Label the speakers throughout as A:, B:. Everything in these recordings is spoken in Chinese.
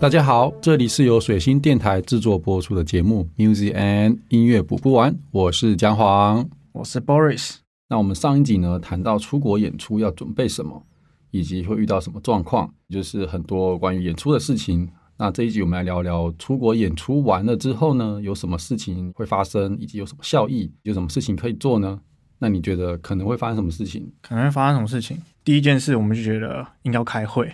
A: 大家好，这里是由水星电台制作播出的节目《Music and 音乐补不完》，我是姜黄，
B: 我是 Boris。
A: 那我们上一集呢，谈到出国演出要准备什么，以及会遇到什么状况，就是很多关于演出的事情。那这一集我们来聊聊出国演出完了之后呢，有什么事情会发生，以及有什么效益，有什么事情可以做呢？那你觉得可能会发生什么事情？
B: 可能会发生什么事情？第一件事，我们就觉得应该要开会。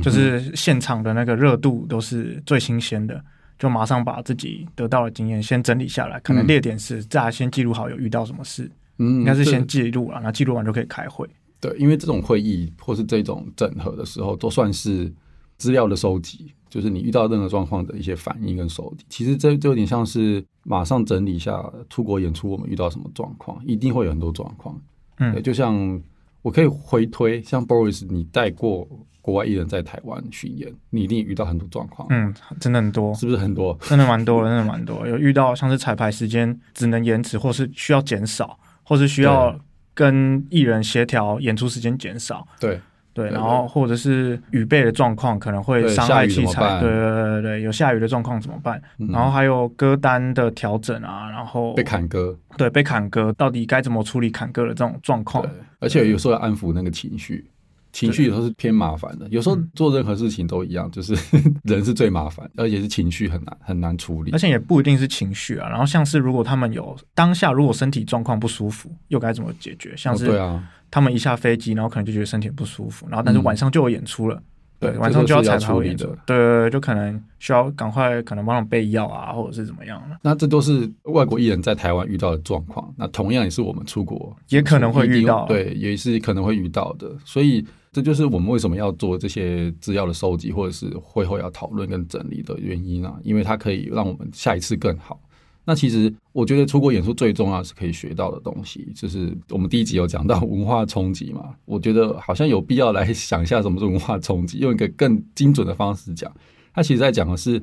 B: 就是现场的那个热度都是最新鲜的，就马上把自己得到的经验先整理下来，可能列点是再先记录好有遇到什么事，嗯，应该是先记录了，那记录完就可以开会。
A: 对，因为这种会议或是这种整合的时候，都算是资料的收集，就是你遇到任何状况的一些反应跟收集。其实这就有点像是马上整理一下出国演出我们遇到什么状况，一定会有很多状况。嗯，就像我可以回推，像 Boris 你带过。国外艺人在台湾巡演，你一定遇到很多状况。
B: 嗯，真的很多，
A: 是不是很多？
B: 真的蛮多，真的蛮多。有遇到像是彩排时间只能延迟，或是需要减少，或是需要跟艺人协调演出时间减少。
A: 对
B: 对，然后或者是雨备的状况可能会伤害器材。对对对对对，有下雨的状况怎么办？然后还有歌单的调整啊，然后
A: 被砍歌。
B: 对，被砍歌，到底该怎么处理砍歌的这种状况？
A: 而且有时候要安抚那个情绪。情绪有时候是偏麻烦的，有时候做任何事情都一样，就是 人是最麻烦，而且是情绪很难很难处理，
B: 而且也不一定是情绪啊。然后像是如果他们有当下如果身体状况不舒服，又该怎么解决？像是对啊他们一下飞机，然后可能就觉得身体不舒服，然后但是晚上就有演出了。对，晚上就要彩排演出，对对对，就可能需要赶快，可能帮他备药啊，或者是怎么样的。
A: 那这都是外国艺人在台湾遇到的状况，那同样也是我们出国
B: 也可能会遇到，
A: 对，也是可能会遇到的。所以这就是我们为什么要做这些资料的收集，或者是会后要讨论跟整理的原因啊，因为它可以让我们下一次更好。那其实我觉得出国演出最重要是可以学到的东西，就是我们第一集有讲到 文化冲击嘛。我觉得好像有必要来想一下什么是文化冲击，用一个更精准的方式讲。它其实在讲的是，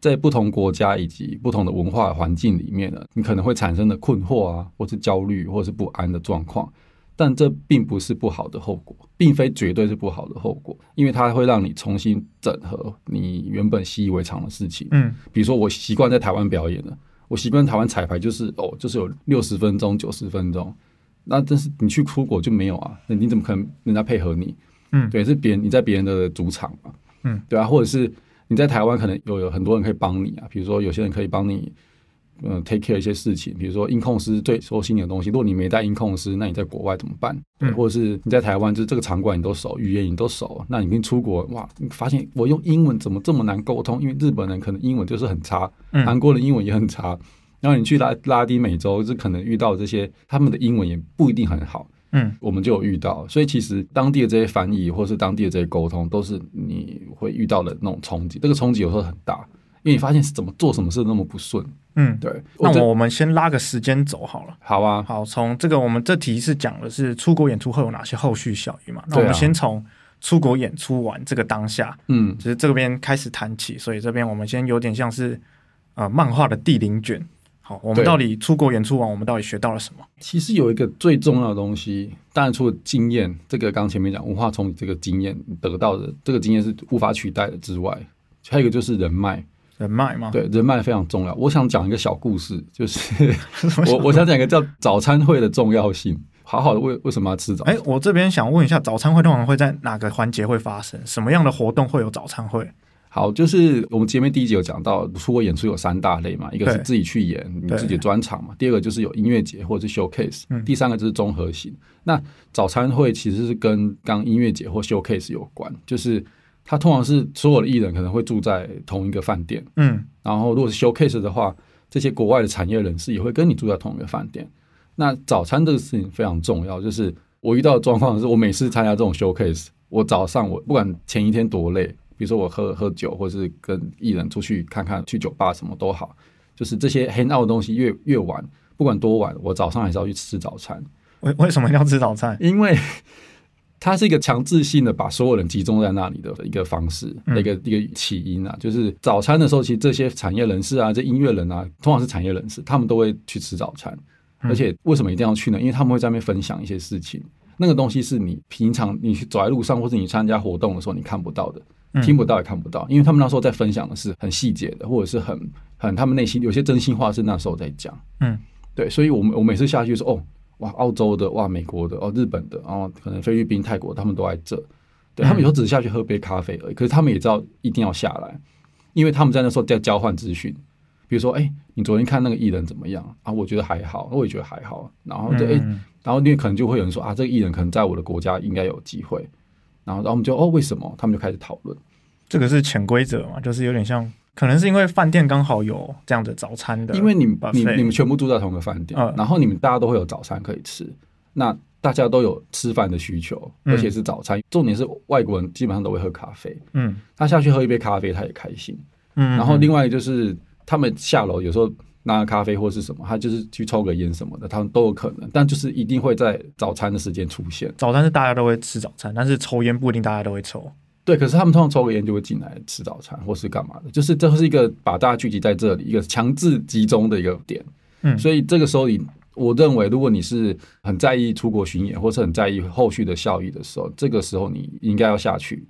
A: 在不同国家以及不同的文化环境里面呢，你可能会产生的困惑啊，或是焦虑，或是不安的状况。但这并不是不好的后果，并非绝对是不好的后果，因为它会让你重新整合你原本习以为常的事情。嗯，比如说我习惯在台湾表演了。我习惯台湾彩排就是哦，就是有六十分钟、九十分钟，那但是你去出国就没有啊？那你怎么可能人家配合你？嗯，对，是别人你在别人的主场嘛？嗯，对啊，或者是你在台湾可能有有很多人可以帮你啊，比如说有些人可以帮你。嗯，take care 一些事情，比如说音控师最熟悉你的东西。如果你没带音控师，那你在国外怎么办？嗯，或者是你在台湾，就是这个场馆你都熟，语言你都熟，那你跟出国，哇，你发现我用英文怎么这么难沟通？因为日本人可能英文就是很差，韩国人英文也很差。然后你去拉拉丁美洲，就可能遇到这些，他们的英文也不一定很好。嗯，我们就有遇到，所以其实当地的这些翻译，或是当地的这些沟通，都是你会遇到的那种冲击。这个冲击有时候很大。因为你发现是怎么做什么事那么不顺，嗯，对。
B: 那我们先拉个时间走好了。
A: 好啊，
B: 好，从这个我们这题是讲的是出国演出会有哪些后续效益嘛？那我们先从出国演出完这个当下，嗯，就是这边开始谈起。所以这边我们先有点像是呃漫画的第零卷。好，我们到底出国演出完，我们到底学到了什么？
A: 其实有一个最重要的东西，当然除了经验，这个刚前面讲文化从这个经验得到的这个经验是无法取代的之外，还有一个就是人脉。
B: 人脉吗？
A: 对，人脉非常重要。我想讲一个小故事，就是 我我想讲一个叫早餐会的重要性。好好的，为为什么要吃早？
B: 哎，我这边想问一下，早餐会通常会在哪个环节会发生？什么样的活动会有早餐会？
A: 好，就是我们前面第一集有讲到，出国演出有三大类嘛，一个是自己去演你自己的专场嘛，第二个就是有音乐节或者是 showcase，第三个就是综合型。那早餐会其实是跟刚音乐节或 showcase 有关，就是。他通常是所有的艺人可能会住在同一个饭店，嗯，然后如果是 showcase 的话，这些国外的产业人士也会跟你住在同一个饭店。那早餐这个事情非常重要，就是我遇到的状况是我每次参加这种 showcase，我早上我不管前一天多累，比如说我喝喝酒，或是跟艺人出去看看去酒吧什么都好，就是这些黑闹的东西越越晚，不管多晚，我早上还是要去吃早餐。
B: 为为什么要吃早餐？
A: 因为它是一个强制性的把所有人集中在那里的一个方式，一个一个起因啊，就是早餐的时候，其实这些产业人士啊，这音乐人啊，通常是产业人士，他们都会去吃早餐。而且为什么一定要去呢？因为他们会在那边分享一些事情。那个东西是你平常你走在路上，或者你参加活动的时候你看不到的，听不到也看不到，因为他们那时候在分享的是很细节的，或者是很很他们内心有些真心话是那时候在讲。嗯，对，所以我们我每次下去说哦，哇，澳洲的，哇，美国的，哦，日本的，然后可能菲律宾、泰国，他们都在这。对他们有时候只是下去喝杯咖啡而已，可是他们也知道一定要下来，因为他们在那时候在交换资讯。比如说，哎，你昨天看那个艺人怎么样啊？我觉得还好，我也觉得还好。然后就哎，然后你可能就会有人说啊，这个艺人可能在我的国家应该有机会。然后，然后我们就哦，为什么？他们就开始讨论。
B: 这个是潜规则嘛？就是有点像，可能是因为饭店刚好有这样的早餐的。
A: 因为你们你你们全部住在同一个饭店，然后你们大家都会有早餐可以吃。那大家都有吃饭的需求，而且是早餐。重点是外国人基本上都会喝咖啡。嗯，他下去喝一杯咖啡，他也开心。嗯，然后另外就是。他们下楼有时候拿个咖啡或是什么，他就是去抽个烟什么的，他们都有可能。但就是一定会在早餐的时间出现。
B: 早餐是大家都会吃早餐，但是抽烟不一定大家都会抽。
A: 对，可是他们通常抽个烟就会进来吃早餐或是干嘛的，就是这是一个把大家聚集在这里一个强制集中的一个点。嗯，所以这个时候你，我认为如果你是很在意出国巡演或是很在意后续的效益的时候，这个时候你应该要下去。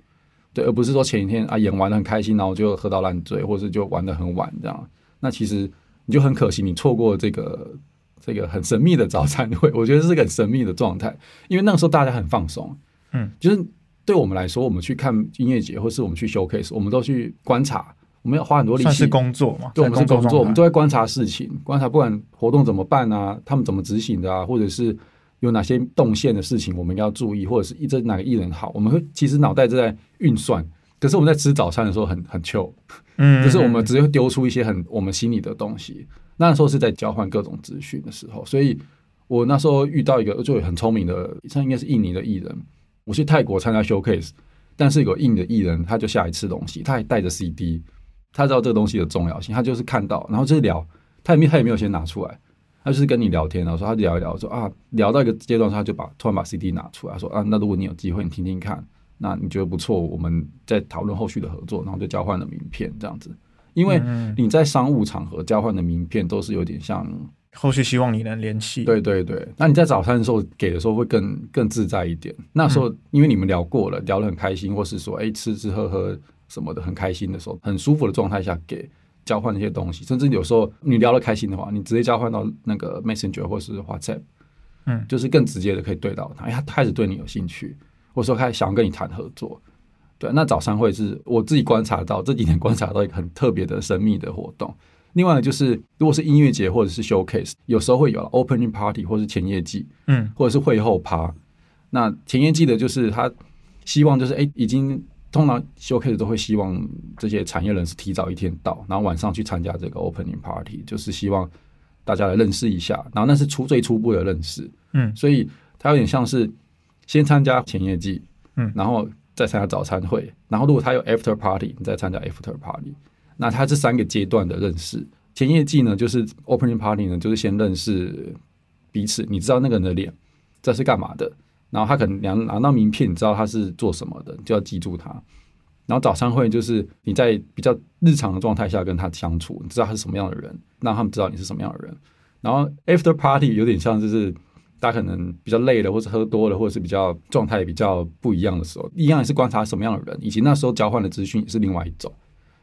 A: 对，而不是说前一天啊演完的很开心，然后就喝到烂醉，或是就玩的很晚这样。那其实你就很可惜，你错过这个这个很神秘的早餐会。我觉得是个很神秘的状态，因为那个时候大家很放松，嗯，就是对我们来说，我们去看音乐节，或是我们去 showcase，我们都去观察，我们要花很多力气，
B: 是工作嘛？
A: 对，我们是工作，我们都在观察事情，观察不管活动怎么办啊，他们怎么执行的啊，或者是。有哪些动线的事情我们要注意，或者是一这哪个艺人好，我们会其实脑袋正在运算。可是我们在吃早餐的时候很很 chill，嗯，就是我们直接丢出一些很我们心里的东西。那时候是在交换各种资讯的时候，所以我那时候遇到一个就很聪明的，他应该是印尼的艺人。我去泰国参加 showcase，但是有印的艺人他就下一次东西，他还带着 CD，他知道这个东西的重要性，他就是看到，然后就是聊，他也没他也没有先拿出来。他就是跟你聊天，然后说他聊一聊，说啊，聊到一个阶段，他就把突然把 CD 拿出来，说啊，那如果你有机会，你听听看，那你觉得不错，我们再讨论后续的合作，然后就交换了名片这样子。因为你在商务场合交换的名片都是有点像
B: 后续希望你能联系。
A: 对对对，那你在早餐的时候给的时候会更更自在一点。那时候因为你们聊过了，聊得很开心，或是说哎吃吃喝喝什么的很开心的时候，很舒服的状态下给。交换那些东西，甚至有时候你聊得开心的话，你直接交换到那个 Messenger 或是 WhatsApp，嗯，就是更直接的可以对到他，他开始对你有兴趣，或者说开始想要跟你谈合作。对，那早餐会是我自己观察到这几年观察到一个很特别的神秘的活动。另外呢就是，如果是音乐节或者是 Showcase，有时候会有 Opening Party 或是前夜祭，嗯，或者是会后趴。那前夜祭的就是他希望就是哎已经。通常 showcase 都会希望这些产业人士提早一天到，然后晚上去参加这个 opening party，就是希望大家来认识一下。然后那是初最初步的认识，嗯，所以他有点像是先参加前夜祭，嗯，然后再参加早餐会，然后如果他有 after party，你再参加 after party。那它这三个阶段的认识，前夜季呢就是 opening party 呢，就是先认识彼此，你知道那个人的脸，这是干嘛的。然后他可能拿拿到名片，你知道他是做什么的，就要记住他。然后早餐会就是你在比较日常的状态下跟他相处，你知道他是什么样的人，让他们知道你是什么样的人。然后 after party 有点像就是大家可能比较累了，或者喝多了，或者是比较状态比较不一样的时候，一样是观察什么样的人，以及那时候交换的资讯也是另外一种。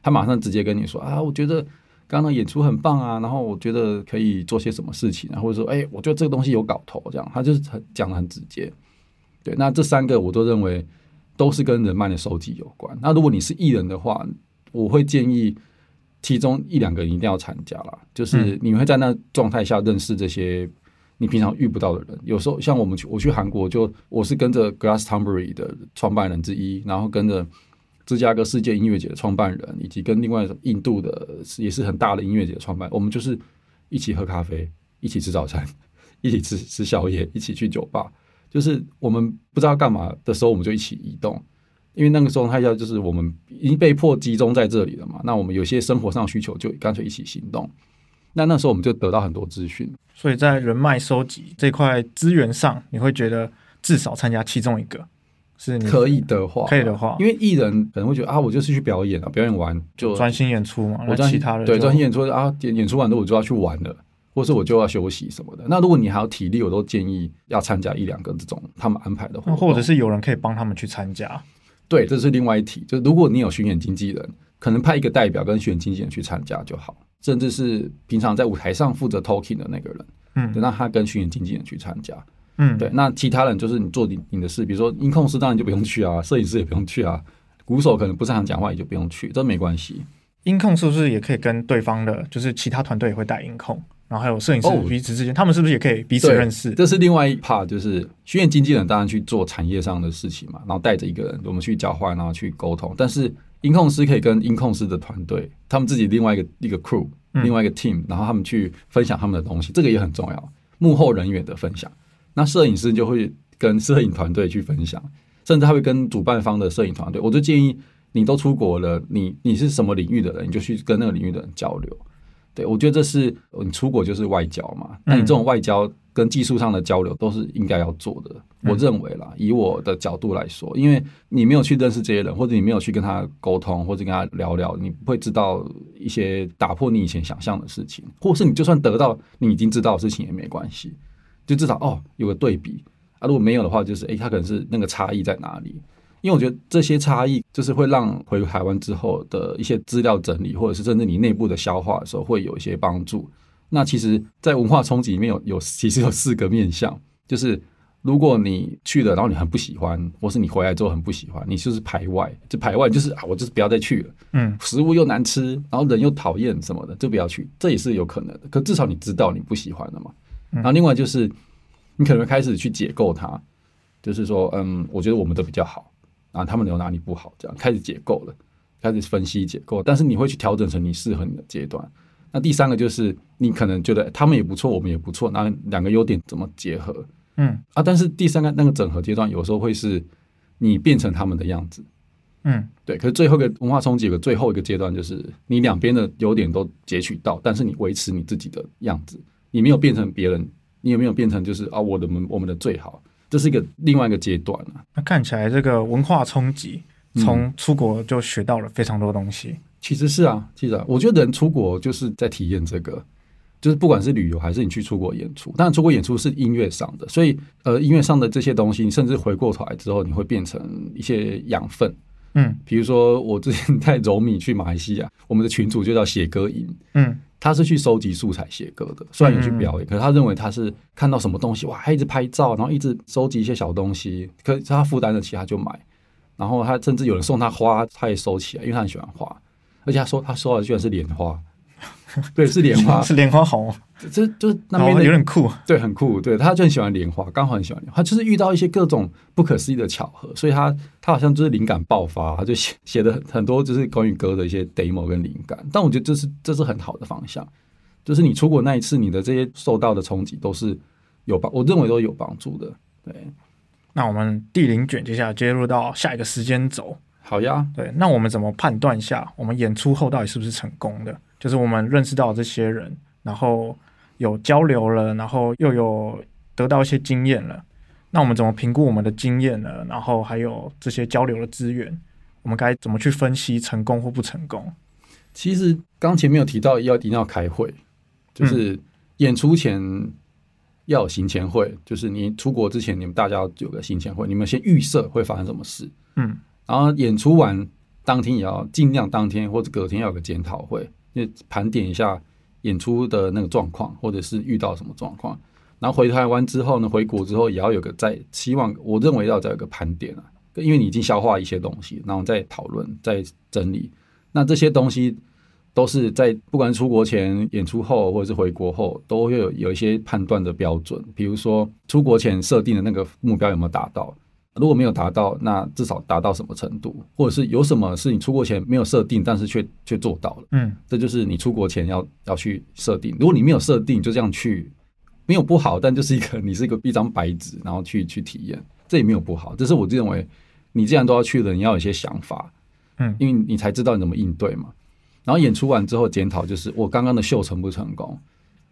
A: 他马上直接跟你说啊，我觉得刚刚演出很棒啊，然后我觉得可以做些什么事情啊，或者说哎，我觉得这个东西有搞头，这样他就是很讲的很直接。对，那这三个我都认为都是跟人脉的收集有关。那如果你是艺人的话，我会建议其中一两个人一定要参加啦，就是你会在那状态下认识这些你平常遇不到的人。有时候像我们去我去韩国，就我是跟着 Glastonbury 的创办人之一，然后跟着芝加哥世界音乐节的创办人，以及跟另外印度的也是很大的音乐节的创办，我们就是一起喝咖啡，一起吃早餐，一起吃吃宵夜，一起去酒吧。就是我们不知道干嘛的时候，我们就一起移动，因为那个时候他要就是我们已经被迫集中在这里了嘛。那我们有些生活上需求，就干脆一起行动。那那时候我们就得到很多资讯。
B: 所以在人脉收集这块资源上，你会觉得至少参加其中一个是
A: 可以的话，
B: 可以的话，
A: 因为艺人可能会觉得啊，我就是去表演啊，表演完就
B: 专心演出嘛。
A: 我
B: 其他
A: 的对专心演出啊，演演出完之后我就要去玩了。或是我就要休息什么的。那如果你还有体力，我都建议要参加一两个这种他们安排的活动，
B: 或者是有人可以帮他们去参加。
A: 对，这是另外一题。就如果你有巡演经纪人，可能派一个代表跟巡演经纪人去参加就好，甚至是平常在舞台上负责 talking 的那个人，嗯，让他跟巡演经纪人去参加。嗯，对，那其他人就是你做你你的事，比如说音控师当然就不用去啊，摄影师也不用去啊，鼓手可能不擅长讲话也就不用去，这没关系。
B: 音控是不是也可以跟对方的，就是其他团队也会带音控，然后还有摄影师彼此之间，他们是不是也可以彼此认识？
A: 这是另外一 part，就是训练经纪人当然去做产业上的事情嘛，然后带着一个人我们去交换，然后去沟通。但是音控师可以跟音控师的团队，他们自己另外一个一个 crew，另外一个 team，然后他们去分享他们的东西，这个也很重要，幕后人员的分享。那摄影师就会跟摄影团队去分享，甚至他会跟主办方的摄影团队。我就建议你都出国了，你你是什么领域的人，你就去跟那个领域的人交流。对我觉得这是你出国就是外交嘛。那你这种外交跟技术上的交流都是应该要做的。我认为啦，以我的角度来说，因为你没有去认识这些人，或者你没有去跟他沟通，或者跟他聊聊，你不会知道一些打破你以前想象的事情，或是你就算得到你已经知道的事情也没关系。就至少哦，有个对比啊。如果没有的话，就是诶，它可能是那个差异在哪里？因为我觉得这些差异就是会让回台湾之后的一些资料整理，或者是甚至你内部的消化的时候，会有一些帮助。那其实，在文化冲击里面有有其实有四个面向，就是如果你去了，然后你很不喜欢，或是你回来之后很不喜欢，你就是排外，就排外就是啊，我就是不要再去了。嗯，食物又难吃，然后人又讨厌什么的，就不要去，这也是有可能的。可至少你知道你不喜欢了嘛。然后另外就是，你可能会开始去解构它，就是说，嗯，我觉得我们都比较好，然后，他们有哪里不好，这样开始解构了，开始分析解构，但是你会去调整成你适合你的阶段。那第三个就是，你可能觉得他们也不错，我们也不错，那两个优点怎么结合？嗯，啊，但是第三个那个整合阶段，有时候会是你变成他们的样子，嗯，对。可是最后一个文化冲击的最后一个阶段，就是你两边的优点都截取到，但是你维持你自己的样子。你没有变成别人，你有没有变成就是啊，我的们我们的最好，这是一个另外一个阶段啊。
B: 那看起来这个文化冲击，从出国就学到了非常多东西。
A: 其实是啊，其实我觉得人出国就是在体验这个，就是不管是旅游还是你去出国演出，当然出国演出是音乐上的，所以呃音乐上的这些东西，你甚至回过头来之后，你会变成一些养分。嗯，比如说我之前带 柔米去马来西亚，我们的群主就叫写歌营。嗯。他是去收集素材写歌的，虽然有去表演，可是他认为他是看到什么东西哇，他一直拍照，然后一直收集一些小东西，可是他负担得起，他就买。然后他甚至有人送他花，他也收起来，因为他很喜欢花，而且他说他收的居然是莲花。对，是莲花，
B: 是莲花红，
A: 这就是那边
B: 有点酷，
A: 对，很酷。对，他就很喜欢莲花，刚好很喜欢莲花，就是遇到一些各种不可思议的巧合，所以他他好像就是灵感爆发，他就写写的很多就是关于歌的一些 demo 跟灵感。但我觉得这是这是很好的方向，就是你出国那一次，你的这些受到的冲击都是有帮，我认为都有帮助的。对，
B: 那我们第零卷接下来接入到下一个时间轴，
A: 好呀。
B: 对，那我们怎么判断一下我们演出后到底是不是成功的？就是我们认识到这些人，然后有交流了，然后又有得到一些经验了。那我们怎么评估我们的经验呢？然后还有这些交流的资源，我们该怎么去分析成功或不成功？
A: 其实刚前面有提到要一定要开会，就是演出前要有行前会，就是你出国之前，你们大家要有个行前会，你们先预设会发生什么事。嗯，然后演出完当天也要尽量当天或者隔天要有个检讨会。那盘点一下演出的那个状况，或者是遇到什么状况，然后回台湾之后呢，回国之后也要有个在希望，我认为要再有个盘点啊，因为你已经消化一些东西，然后再讨论、再整理。那这些东西都是在不管是出国前、演出后，或者是回国后，都会有有一些判断的标准。比如说出国前设定的那个目标有没有达到？如果没有达到，那至少达到什么程度，或者是有什么是你出国前没有设定，但是却却做到了，嗯，这就是你出国前要要去设定。如果你没有设定，就这样去，没有不好，但就是一个你是一个一张白纸，然后去去体验，这也没有不好。这是我认为，你既然都要去了，你要有一些想法，嗯，因为你才知道你怎么应对嘛。然后演出完之后检讨，就是我刚刚的秀成不成功，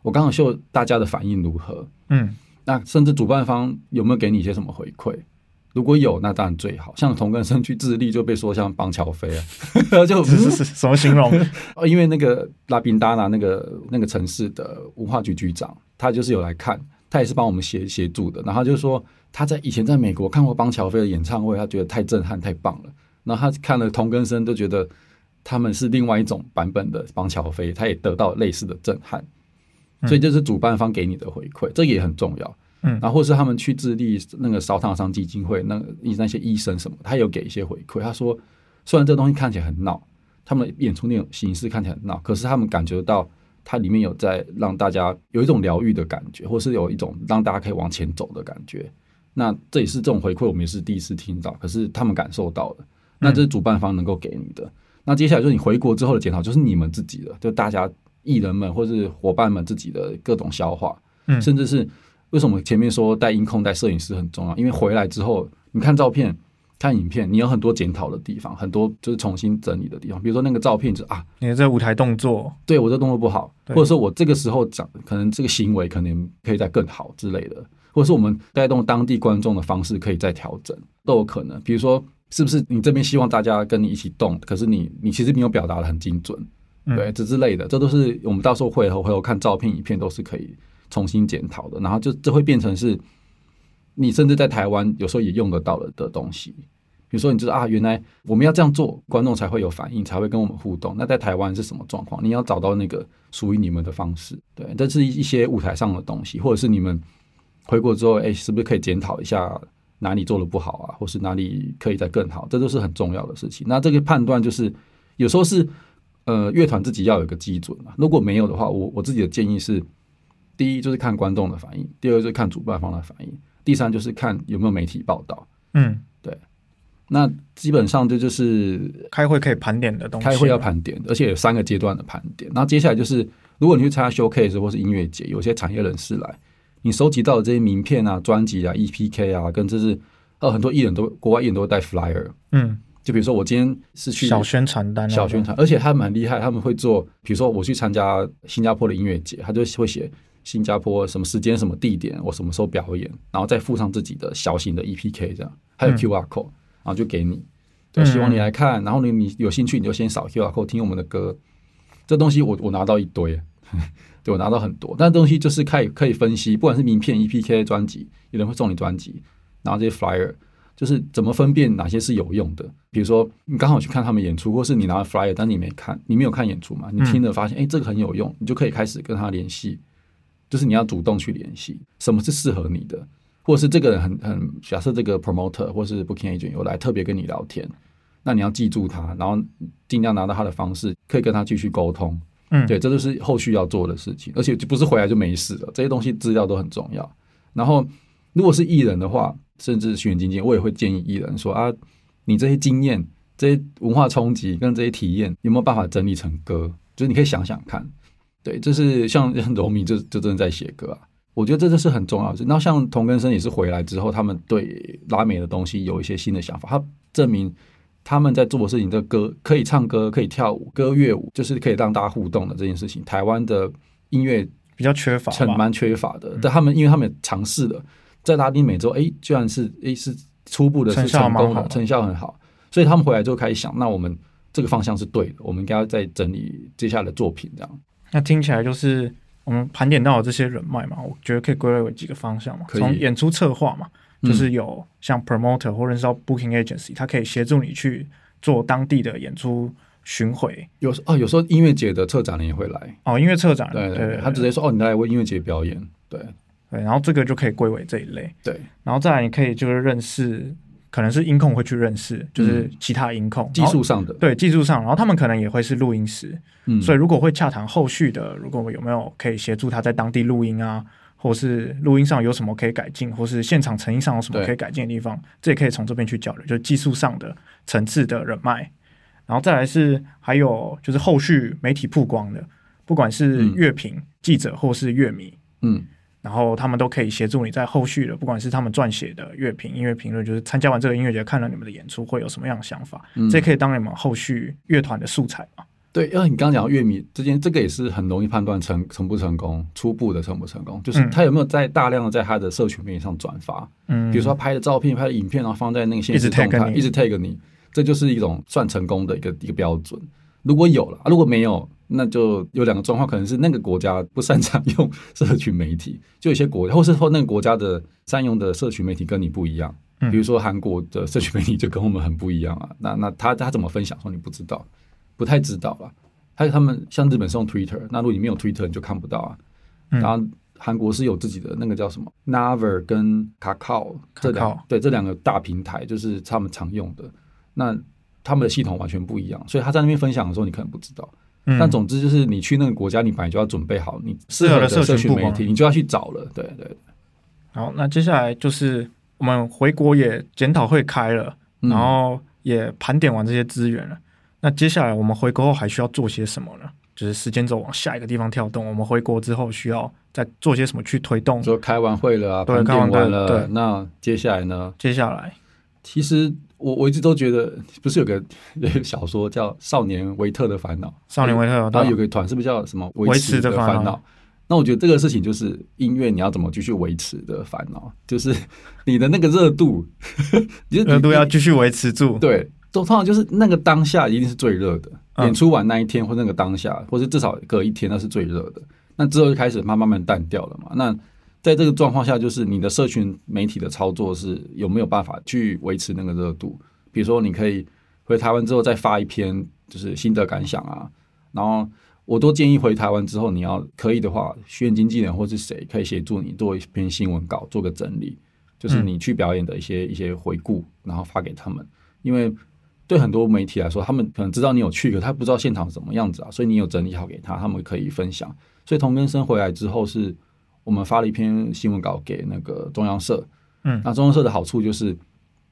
A: 我刚刚秀大家的反应如何，嗯，那甚至主办方有没有给你一些什么回馈？如果有，那当然最好。像同根生去智利就被说像邦乔飞啊，就
B: 是是什么形容？
A: 因为那个拉宾达纳那个那个城市的文化局局长，他就是有来看，他也是帮我们协协助的。然后就是说他在以前在美国看过邦乔飞的演唱会，他觉得太震撼太棒了。然后他看了同根生，就觉得他们是另外一种版本的邦乔飞，他也得到类似的震撼。所以这是主办方给你的回馈，这也很重要。嗯，然后或是他们去智利那个烧烫伤基金会，那那些医生什么，他有给一些回馈。他说，虽然这东西看起来很闹，他们演出那种形式看起来很闹，可是他们感觉到它里面有在让大家有一种疗愈的感觉，或是有一种让大家可以往前走的感觉。那这也是这种回馈，我们也是第一次听到，可是他们感受到了。那这是主办方能够给你的。那接下来就是你回国之后的检讨，就是你们自己的，就大家艺人们或是伙伴们自己的各种消化，嗯，甚至是。为什么前面说带音控、带摄影师很重要？因为回来之后，你看照片、看影片，你有很多检讨的地方，很多就是重新整理的地方。比如说那个照片，就啊，
B: 你这舞台动作，
A: 对我这动作不好，或者说我这个时候讲，可能这个行为可能可以再更好之类的，或者是我们带动当地观众的方式可以再调整，都有可能。比如说，是不是你这边希望大家跟你一起动，可是你你其实没有表达的很精准，对，这之类的，这都是我们到时候会后会后看照片、影片都是可以。重新检讨的，然后就这会变成是，你甚至在台湾有时候也用得到了的东西。比如说，你知道啊，原来我们要这样做，观众才会有反应，才会跟我们互动。那在台湾是什么状况？你要找到那个属于你们的方式。对，这是一些舞台上的东西，或者是你们回国之后，哎，是不是可以检讨一下哪里做的不好啊，或是哪里可以再更好？这都是很重要的事情。那这个判断就是有时候是呃，乐团自己要有个基准啊。如果没有的话，我我自己的建议是。第一就是看观众的反应，第二就是看主办方的反应，第三就是看有没有媒体报道。嗯，对。那基本上这就是
B: 开会可以盘点的东西。
A: 开会要盘点，而且有三个阶段的盘点。然后接下来就是，如果你去参加 showcase 或是音乐节，有些产业人士来，你收集到的这些名片啊、专辑啊、EPK 啊，跟这是呃很多艺人都国外艺人都会带 flyer。嗯，就比如说我今天是去
B: 小宣传单，
A: 小宣传，而且他蛮厉害，他们会做，比如说我去参加新加坡的音乐节，他就会写。新加坡什么时间、什么地点，我什么时候表演，然后再附上自己的小型的 EPK，这样还有 QR code，然后就给你，对，希望你来看，然后呢，你有兴趣你就先扫 QR code 听我们的歌。这东西我我拿到一堆，对我拿到很多，但东西就是可以可以分析，不管是名片、EPK、专辑，有人会送你专辑，然后这些 flyer 就是怎么分辨哪些是有用的。比如说你刚好去看他们演出，或是你拿了 flyer，但你没看，你没有看演出嘛，你听了发现哎这个很有用，你就可以开始跟他联系。就是你要主动去联系，什么是适合你的，或者是这个人很很假设这个 promoter 或是 booking agent 有来特别跟你聊天，那你要记住他，然后尽量拿到他的方式，可以跟他继续沟通。嗯，对，这就是后续要做的事情，而且就不是回来就没事了，这些东西资料都很重要。然后如果是艺人的话，甚至巡演经纪，我也会建议艺人说啊，你这些经验、这些文化冲击跟这些体验，有没有办法整理成歌？就是你可以想想看。对，这是像柔米，就就真的在写歌啊。我觉得这就是很重要的。那像童根生也是回来之后，他们对拉美的东西有一些新的想法。他证明他们在做的事情，这歌可以唱歌，可以跳舞，歌乐舞就是可以让大家互动的这件事情。台湾的音乐
B: 比较缺乏，
A: 很蛮缺乏的。但他们因为他们尝试了，在拉丁美洲，哎，居然是哎是初步的是成功的，成效很好。所以他们回来之后开始想，那我们这个方向是对的，我们应该要再整理接下来的作品，这样。
B: 那听起来就是我们盘点到的这些人脉嘛，我觉得可以归类为几个方向嘛。从演出策划嘛，就是有像 promoter 或者是 booking agency，他可以协助你去做当地的演出巡回。
A: 有哦，有时候音乐节的策展人也会来
B: 哦，音乐策展
A: 对对，他直接说哦，你来为音乐节表演，对
B: 对，然后这个就可以归为这一类。
A: 对，
B: 然后再来你可以就是认识。可能是音控会去认识，就是其他音控
A: 技术上的。
B: 对技术上，然后他们可能也会是录音师，嗯，所以如果会洽谈后续的，如果有没有可以协助他在当地录音啊，或是录音上有什么可以改进，或是现场成音上有什么可以改进的地方，这也可以从这边去交流，就是技术上的层次的人脉，然后再来是还有就是后续媒体曝光的，不管是乐评记者或是乐迷，嗯。然后他们都可以协助你在后续的，不管是他们撰写的乐评、音乐评论，就是参加完这个音乐节看了你们的演出会有什么样的想法，这可以当你们后续乐团的素材。嘛？
A: 对，因为你刚刚讲乐迷之间，这个也是很容易判断成成不成功，初步的成不成功，就是他有没有在大量的在他的社群媒体上转发，嗯，比如说拍的照片、拍的影片，然后放在那个现实动态，一直 tag 你，这就是一种算成功的一个一个标准。如果有了，如果没有，那就有两个状况，可能是那个国家不擅长 用社群媒体，就有些国，或是说那个国家的善用的社群媒体跟你不一样，比如说韩国的社群媒体就跟我们很不一样啊，那那他他怎么分享说你不知道？不太知道了，还有他们像日本是用 Twitter，那如果你没有 Twitter，你就看不到啊。然后韩国是有自己的那个叫什么 Naver 跟 Kakao 这两对这两个大平台，就是他们常用的。那他们的系统完全不一样，所以他在那边分享的时候，你可能不知道。但总之就是你去那个国家，你本来就要准备好你适合的社群媒体，你就要去找了。对对。
B: 好，那接下来就是我们回国也检讨会开了，然后也盘点完这些资源了。那接下来我们回国后还需要做些什么呢？就是时间轴往下一个地方跳动，我们回国之后需要再做些什么去推动？
A: 就开完会了啊，对，开完了。对，那接下来呢？
B: 接下来，
A: 其实我我一直都觉得，不是有个有个 小说叫《少年维特的烦恼》？
B: 少年维特，
A: 然后有个团是不是叫什么维持的烦恼？那我觉得这个事情就是音乐，你要怎么继续维持的烦恼，就是 你的那个热度，
B: 热度要继续维持住，
A: 对。都通常就是那个当下一定是最热的，演出完那一天或那个当下，或是至少隔一天那是最热的。那之后就开始慢慢慢淡掉了嘛。那在这个状况下，就是你的社群媒体的操作是有没有办法去维持那个热度？比如说，你可以回台湾之后再发一篇就是心得感想啊。然后我都建议回台湾之后，你要可以的话，选经纪人或是谁可以协助你做一篇新闻稿，做个整理，就是你去表演的一些一些回顾，然后发给他们，因为。对很多媒体来说，他们可能知道你有去，可他不知道现场什么样子啊，所以你有整理好给他，他们可以分享。所以童根生回来之后，是我们发了一篇新闻稿给那个中央社。嗯，那中央社的好处就是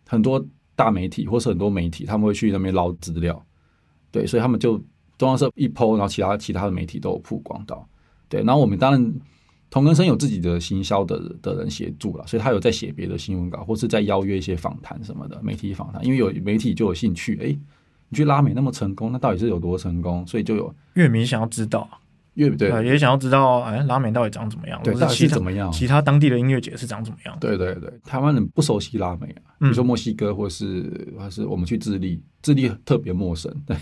A: 很多大媒体或是很多媒体，他们会去那边捞资料。对，所以他们就中央社一抛，然后其他其他的媒体都有曝光到。对，然后我们当然。同根生有自己的行销的的人协助了，所以他有在写别的新闻稿，或是在邀约一些访谈什么的媒体访谈。因为有媒体就有兴趣，哎，你去拉美那么成功，那到底是有多成功？所以就有
B: 乐迷想要知道，
A: 乐对
B: 也想要知道，哎，拉美到底长怎么样？
A: 对，到底是怎么样？
B: 其他当地的音乐节是长怎么样？
A: 对对对，台湾人不熟悉拉美啊，比如说墨西哥，或是还是我们去智利，智利特别陌生，对。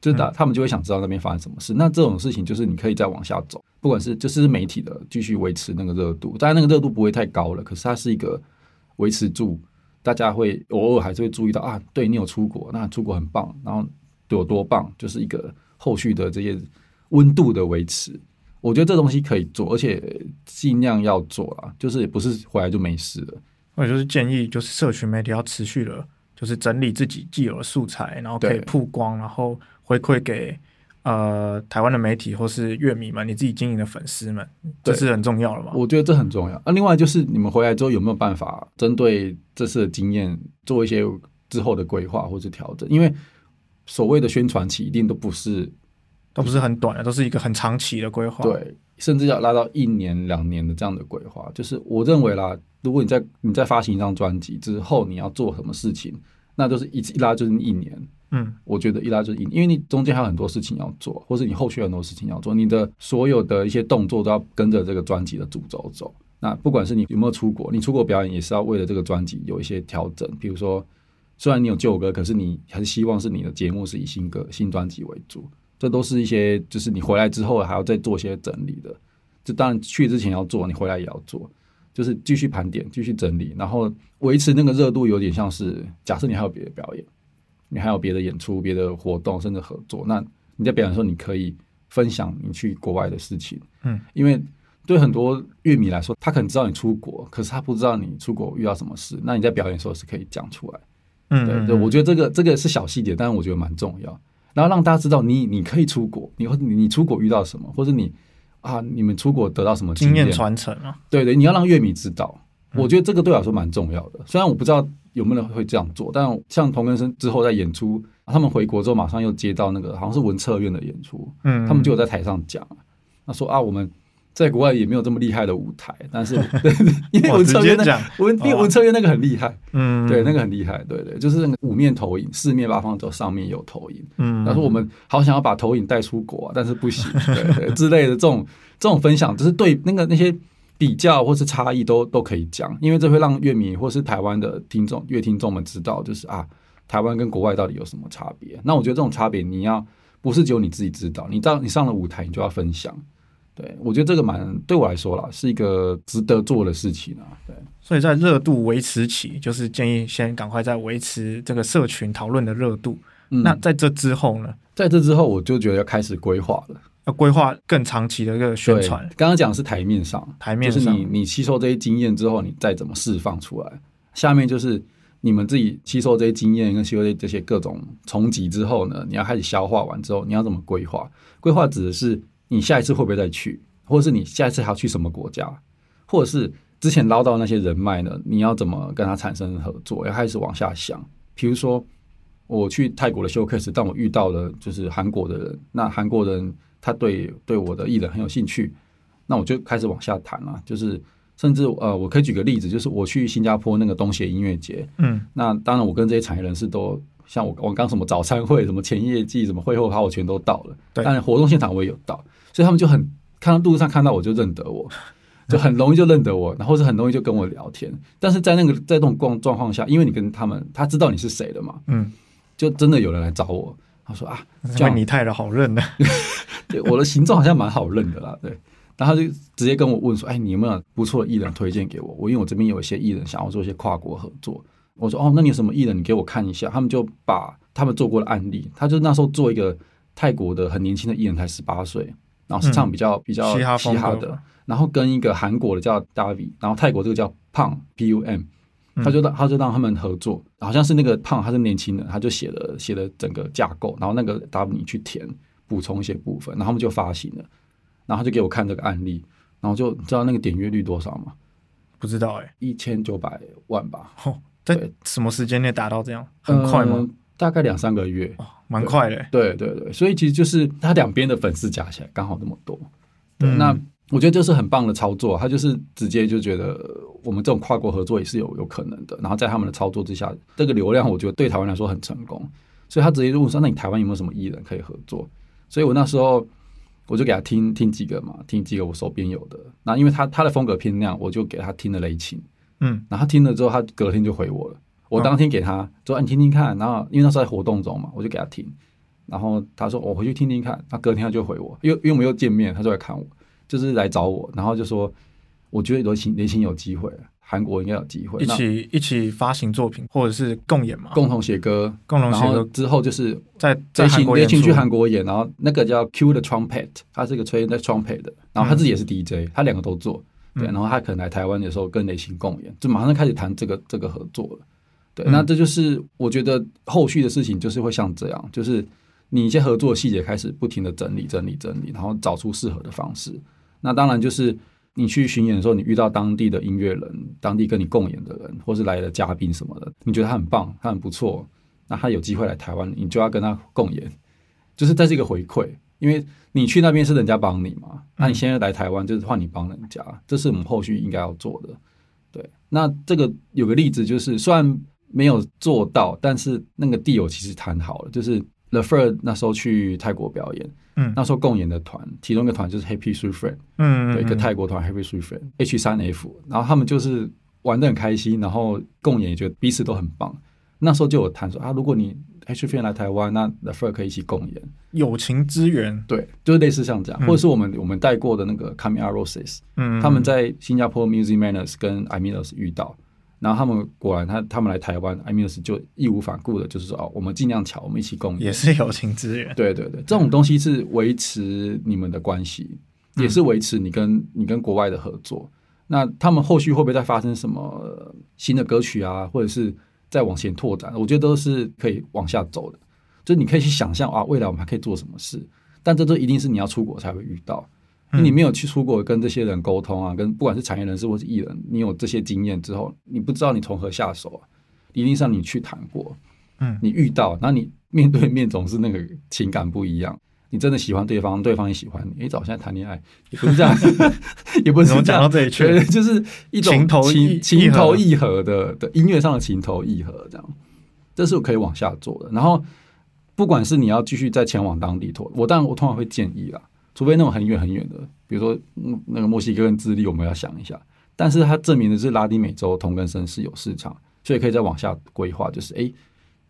A: 就是他，他们就会想知道那边发生什么事。那这种事情就是你可以再往下走，不管是就是媒体的继续维持那个热度，当然那个热度不会太高了，可是它是一个维持住，大家会偶尔还是会注意到啊，对你有出国，那出国很棒，然后有多棒，就是一个后续的这些温度的维持。我觉得这东西可以做，而且尽量要做啊，就是不是回来就没事了。
B: 我就是建议，就是社群媒体要持续的，就是整理自己既有的素材，然后可以曝光，然后。回馈给呃台湾的媒体或是乐迷们，你自己经营的粉丝们，这是很重要的嘛？
A: 我觉得这很重要。那另外就是你们回来之后有没有办法针对这次的经验做一些之后的规划或是调整？因为所谓的宣传期一定都不是
B: 都不是很短的，都是一个很长期的规划。
A: 对，甚至要拉到一年两年的这样的规划。就是我认为啦，如果你在你在发行一张专辑之后，你要做什么事情，那就是一一拉就是一年。嗯，我觉得一拉就是因，因为你中间还有很多事情要做，或是你后续很多事情要做，你的所有的一些动作都要跟着这个专辑的主轴走。那不管是你有没有出国，你出国表演也是要为了这个专辑有一些调整。比如说，虽然你有旧歌，可是你还是希望是你的节目是以新歌、新专辑为主。这都是一些就是你回来之后还要再做些整理的。就当然去之前要做，你回来也要做，就是继续盘点、继续整理，然后维持那个热度，有点像是假设你还有别的表演。你还有别的演出、别的活动，甚至合作。那你在表演的时候，你可以分享你去国外的事情。嗯，因为对很多乐迷来说，他可能知道你出国，可是他不知道你出国遇到什么事。那你在表演的时候是可以讲出来。嗯，对对，我觉得这个这个是小细节，但是我觉得蛮重要。然后让大家知道你你可以出国，你或你你出国遇到什么，或者你啊，你们出国得到什么
B: 经验传承啊？
A: 对对，你要让乐迷知道。我觉得这个对我来说蛮重要的。虽然我不知道。有没有人会这样做？但像童根生之后在演出，他们回国之后马上又接到那个好像是文策院的演出，嗯，他们就有在台上讲，那说啊，我们在国外也没有这么厉害的舞台，但是 因为文策院那文因为文策院那个很厉害，嗯，对，那个很厉害，对对，就是那个五面投影，四面八方都上面有投影，嗯，他说我们好想要把投影带出国，但是不行，对对之类的这种这种分享，就是对那个那些比较或是差异都都可以讲，因为这会让乐迷或是台湾的听众乐听众们知道，就是啊，台湾跟国外到底有什么差别？那我觉得这种差别你要不是只有你自己知道，你到你上了舞台，你就要分享。对，我觉得这个蛮对我来说啦，是一个值得做的事情啊。对，
B: 所以在热度维持期，就是建议先赶快在维持这个社群讨论的热度。那在这之后呢？
A: 在这之后，我就觉得要开始规划了，
B: 要规划更长期的一个宣传。
A: 刚刚讲的是台面上，
B: 台面
A: 上，你你吸收这些经验之后，你再怎么释放出来。下面就是你们自己吸收这些经验跟吸收这些各种冲击之后呢，你要开始消化完之后，你要怎么规划？规划指的是。你下一次会不会再去，或者是你下一次还要去什么国家，或者是之前捞到那些人脉呢？你要怎么跟他产生合作？要开始往下想。比如说，我去泰国的 showcase，但我遇到了就是韩国的人，那韩国人他对对我的艺人很有兴趣，那我就开始往下谈了。就是甚至呃，我可以举个例子，就是我去新加坡那个东协音乐节，嗯，那当然我跟这些产业人士都。像我我刚什么早餐会什么前业绩什么会后趴我全都到了，但活动现场我也有到，所以他们就很看到路上看到我就认得我，就很容易就认得我，然后是很容易就跟我聊天。但是在那个在这种状状况下，因为你跟他们他知道你是谁了嘛，嗯，就真的有人来找我，他说啊，
B: 叫你太的好认的，
A: 对我的形状好像蛮好认的啦，对，然后就直接跟我问说，哎，你有没有不错的艺人推荐给我？我因为我这边有一些艺人想要做一些跨国合作。我说哦，那你有什么艺人？你给我看一下。他们就把他们做过的案例，他就那时候做一个泰国的很年轻的艺人，才十八岁，然后是唱比较比较嘻哈的，然后跟一个韩国的叫 Davi，然后泰国这个叫胖 P U M，他就让他就让他们合作，好像是那个胖他是年轻人，他就写了写了整个架构，然后那个 Davi 去填补充一些部分，然后他们就发行了，然后就给我看这个案例，然后就知道那个点阅率多少吗？
B: 不知道哎，
A: 一千九百万吧。
B: 哦在什么时间内达到这样？很快吗？
A: 大概两三个月，
B: 蛮快的。
A: 对对对，所以其实就是他两边的粉丝加起来刚好那么多。那我觉得这是很棒的操作，他就是直接就觉得我们这种跨国合作也是有有可能的。然后在他们的操作之下，这个流量我觉得对台湾来说很成功。所以他直接就问说：“那你台湾有没有什么艺人可以合作？”所以我那时候我就给他听听几个嘛，听几个我手边有的。那因为他他的风格偏那样，我就给他听了雷琴。嗯，然后听了之后，他隔天就回我了。我当天给他说：“你听听看。”然后因为那时候在活动中嘛，我就给他听。然后他说：“我回去听听看。”他隔天他就回我，因为因为我们又见面，他就来看我，就是来找我。然后就说：“我觉得刘青年轻有机会，韩国应该有机会，
B: 一起一起发行作品，或者是共演嘛，
A: 共同写歌，
B: 共同写歌
A: 之后就是
B: 在在韩国
A: 去韩国演。然后那个叫 Q 的 Trumpet，他是个吹那 Trumpet 的，然后他自己也是 DJ，他两个都做。”对，然后他可能来台湾的时候跟雷琴共演，就马上开始谈这个这个合作了。对，那这就是我觉得后续的事情就是会像这样，就是你一些合作细节开始不停的整理、整理、整理，然后找出适合的方式。那当然就是你去巡演的时候，你遇到当地的音乐人、当地跟你共演的人，或是来的嘉宾什么的，你觉得他很棒，他很不错，那他有机会来台湾，你就要跟他共演，就是这是一个回馈。因为你去那边是人家帮你嘛，那你现在来台湾就是换你帮人家，这是我们后续应该要做的。对，那这个有个例子就是，虽然没有做到，但是那个地友其实谈好了，就是 The Fur 那时候去泰国表演，嗯，那时候共演的团，其中一个团就是 Happy Three Friend，嗯，对，一个泰国团 Happy Three Friend H 三 F，然后他们就是玩的很开心，然后共演也觉得彼此都很棒。那时候就有谈说啊，如果你 H F 来台湾，那 The Fur 可以一起共演，
B: 友情资源，
A: 对，就是类似像这样，或者是我们我们带过的那个 Camila Roses，嗯，他们在新加坡 Music Manners 跟 i m i l o s 遇到，然后他们果然他他们来台湾 s 就义无反顾的，就是说哦，我们尽量巧，我们一起共演，
B: 也是友情资源，
A: 对对对，这种东西是维持你们的关系，也是维持你跟你跟国外的合作。那他们后续会不会再发生什么新的歌曲啊，或者是？再往前拓展，我觉得都是可以往下走的。就你可以去想象啊，未来我们还可以做什么事？但这都一定是你要出国才会遇到。你没有去出国跟这些人沟通啊，跟不管是产业人士或是艺人，你有这些经验之后，你不知道你从何下手啊。一定上你去谈过，嗯，你遇到，那你面对面总是那个情感不一样。你真的喜欢对方，对方也喜欢你，哎，早现在谈恋爱也不是这样，也不是
B: 讲到这里去，
A: 就是一种情投情情投意合的的音乐上的情投意合，这样，这是可以往下做的。然后，不管是你要继续再前往当地拓，我当然我通常会建议啦，除非那种很远很远的，比如说那个墨西哥跟智利，我们要想一下。但是它证明的是拉丁美洲同根生是有市场，所以可以再往下规划，就是哎。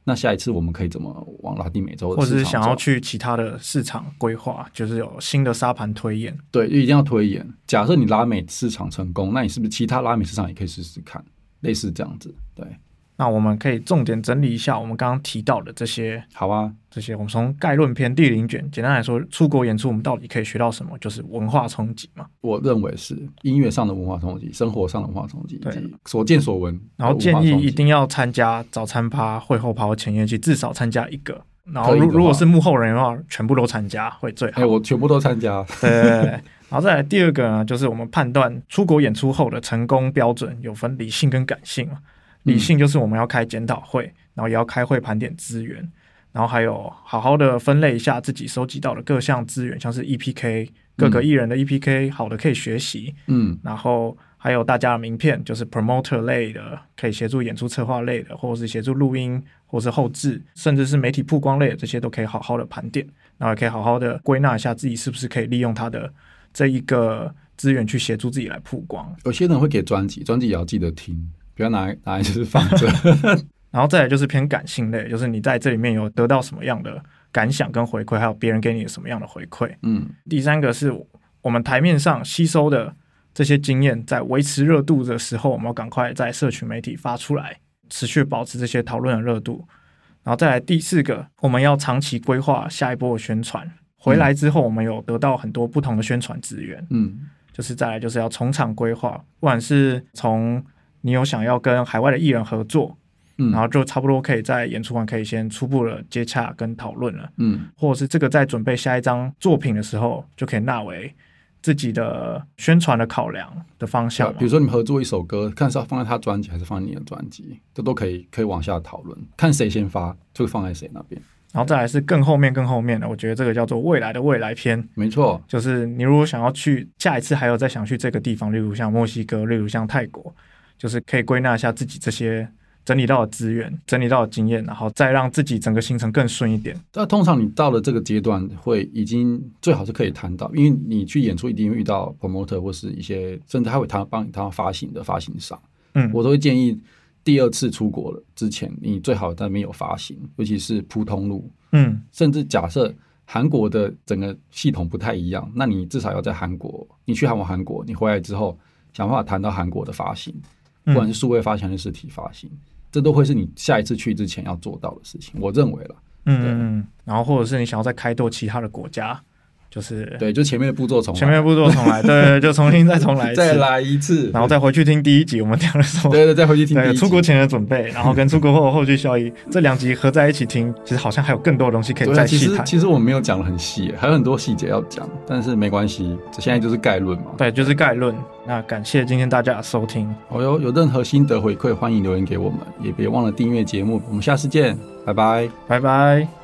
A: 那下一次我们可以怎么往拉丁美洲，
B: 或者是想要去其他的市场规划，就是有新的沙盘推演。
A: 对，就一定要推演。假设你拉美市场成功，那你是不是其他拉美市场也可以试试看？类似这样子，对。
B: 那我们可以重点整理一下我们刚刚提到的这些。
A: 好啊，
B: 这些我们从概论篇第零卷，简单来说，出国演出我们到底可以学到什么？就是文化冲击嘛。
A: 我认为是音乐上的文化冲击，生活上的文化冲击，对，所见所闻。
B: 然后建议一定要参加早餐趴、会后趴、前夜去，至少参加一个。然后如如果是幕后人的话，全部都参加会最好。
A: 哎，我全部都参加。
B: 对，然后再来第二个呢，就是我们判断出国演出后的成功标准有分理性跟感性嘛。理性就是我们要开检讨会，然后也要开会盘点资源，然后还有好好的分类一下自己收集到的各项资源，像是 EPK 各个艺人的 EPK，好的可以学习，嗯，然后还有大家的名片，就是 promoter 类的，可以协助演出策划类的，或者是协助录音，或是后置，甚至是媒体曝光类的，这些都可以好好的盘点，然后也可以好好的归纳一下自己是不是可以利用他的这一个资源去协助自己来曝光。
A: 有些人会给专辑，专辑也要记得听。不要拿拿来就是放着，
B: 然后再来就是偏感性类，就是你在这里面有得到什么样的感想跟回馈，还有别人给你什么样的回馈。嗯，第三个是我们台面上吸收的这些经验，在维持热度的时候，我们要赶快在社群媒体发出来，持续保持这些讨论的热度。然后再来第四个，我们要长期规划下一波的宣传。回来之后，我们有得到很多不同的宣传资源。嗯，就是再来就是要从场规划，不管是从你有想要跟海外的艺人合作，嗯，然后就差不多可以在演出完可以先初步的接洽跟讨论了，嗯，或者是这个在准备下一张作品的时候就可以纳为自己的宣传的考量的方向。
A: 比如说你们合作一首歌，看是要放在他专辑还是放在你的专辑，这都可以可以往下讨论，看谁先发就放在谁那边。
B: 然后再来是更后面更后面的，我觉得这个叫做未来的未来篇。
A: 没错，
B: 就是你如果想要去下一次还有再想去这个地方，例如像墨西哥，例如像泰国。就是可以归纳一下自己这些整理到的资源、整理到的经验，然后再让自己整个行程更顺一点。
A: 那通常你到了这个阶段，会已经最好是可以谈到，因为你去演出一定会遇到 promoter 或是一些，甚至他会谈帮你谈发行的发行商。嗯，我都会建议第二次出国了之前，你最好在那边有发行，尤其是铺通路。嗯，甚至假设韩国的整个系统不太一样，那你至少要在韩国，你去韩国，韩国你回来之后，想办法谈到韩国的发行。不管是数位发行还是实体发行，这都会是你下一次去之前要做到的事情。我认为了，
B: 嗯，然后或者是你想要再开拓其他的国家。就是
A: 对，就前面的步骤重，
B: 前面的步骤重来，对，就重新再重来，
A: 再来一次，
B: 然后再回去听第一集，我们讲的什么？
A: 对对，再回去听。对，
B: 出国前的准备，然后跟出国后的后续效益，这两集合在一起听，其实好像还有更多的东西可以再细谈。
A: 其实我们没有讲的很细，还有很多细节要讲，但是没关系，这现在就是概论嘛。
B: 对，就是概论。那感谢今天大家的收听。
A: 哦哟，有任何心得回馈，欢迎留言给我们，也别忘了订阅节目。我们下次见，拜拜，
B: 拜拜。